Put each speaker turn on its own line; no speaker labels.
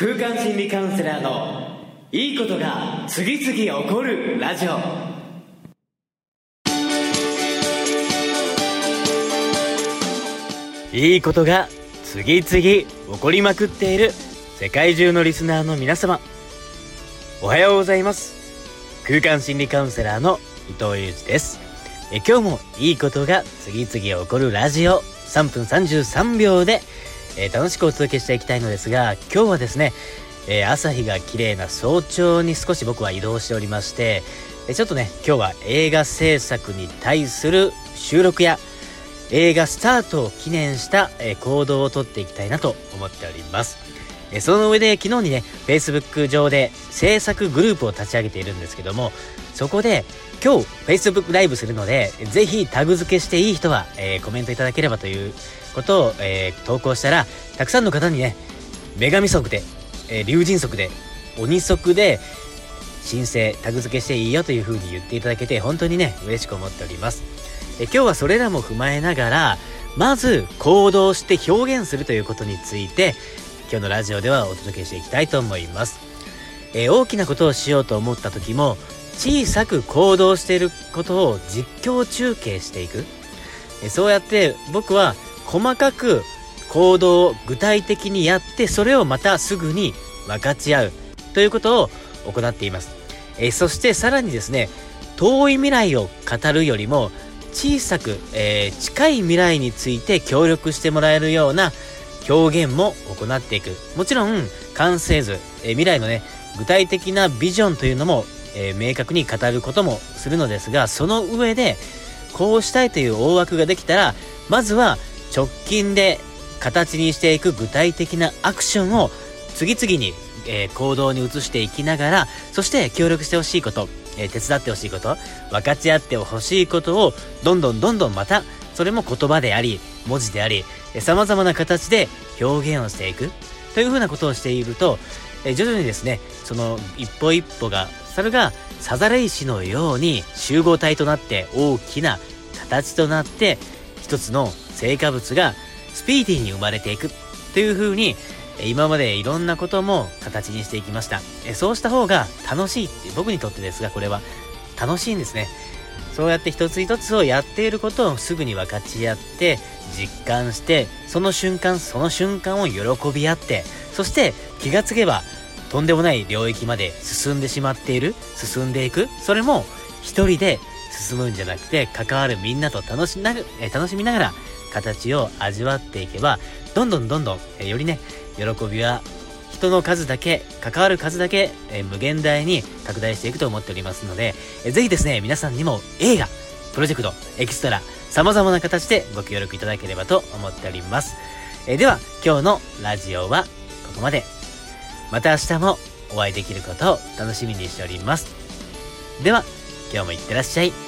空間心理カウンセラーのいいことが次々起こるラジオ。いいことが次々起こりまくっている世界中のリスナーの皆様。おはようございます。空間心理カウンセラーの伊藤裕二です。え今日もいいことが次々起こるラジオ。3分33秒で、えー、楽しくお届けしていきたいのですが今日はですね、えー、朝日が綺麗な早朝に少し僕は移動しておりまして、え、ちょっとね今日は映画制作に対する収録や映画スタートを記念した、え行動をとっていきたいなと思っております。その上で昨日にね、Facebook 上で制作グループを立ち上げているんですけども、そこで今日 Facebook ライブするので、ぜひタグ付けしていい人は、えー、コメントいただければということを、えー、投稿したら、たくさんの方にね、女神族で、えー、竜神族で、鬼族で、申請、タグ付けしていいよという風に言っていただけて、本当にね、嬉しく思っております。え今日はそれらも踏まえながらまず行動して表現するということについて今日のラジオではお届けしていきたいと思います、え大きなことをしようと思った時も小さく行動していることを実況中継していく、えそうやって僕は細かく行動を具体的にやってそれをまたすぐに分かち合うということを行っています、えそしてさらにですね遠い未来を語るよりも小さく、えー、近い未来について協力してもらえるような表現も行っていく。もちろん、完成図、え、未来のね、具体的なビジョンというのも、え、明確に語ることもするのですが、その上で、こうしたいという大枠ができたら、まずは直近で形にしていく具体的なアクションを次々に、え、行動に移していきながら、そして協力してほしいこと、え、手伝ってほしいこと、分かち合ってほしいことを、どんどんどんどんまた、それも言葉であり、文字であり、様々な形で表現をしていく、というふうなことをしていると、え、徐々にですね、その一歩一歩が、それがサザレ石のように集合体となって大きな形となって、一つの成果物がスピーディーに生まれていくというふうに、今までいろんなことも形にしていきました。そうした方が楽しいって僕にとってですがこれは楽しいんですね。そうやって一つ一つをやっていることをすぐに分かち合って実感してその瞬間その瞬間を喜び合ってそして気がつけばとんでもない領域まで進んでしまっている進んでいくそれも一人で進むんじゃなくて関わるみんなと楽しな楽しみながら形を味わっていけばどんどんどんどんよりね喜びは人の数だけ、関わる数だけ、無限大に拡大していくと思っておりますので、ぜひですね、皆さんにも映画、プロジェクト、エキストラ、様々な形でご協力いただければと思っております。え、では、今日のラジオはここまで。また明日もお会いできることを楽しみにしております。では、今日もいってらっしゃい。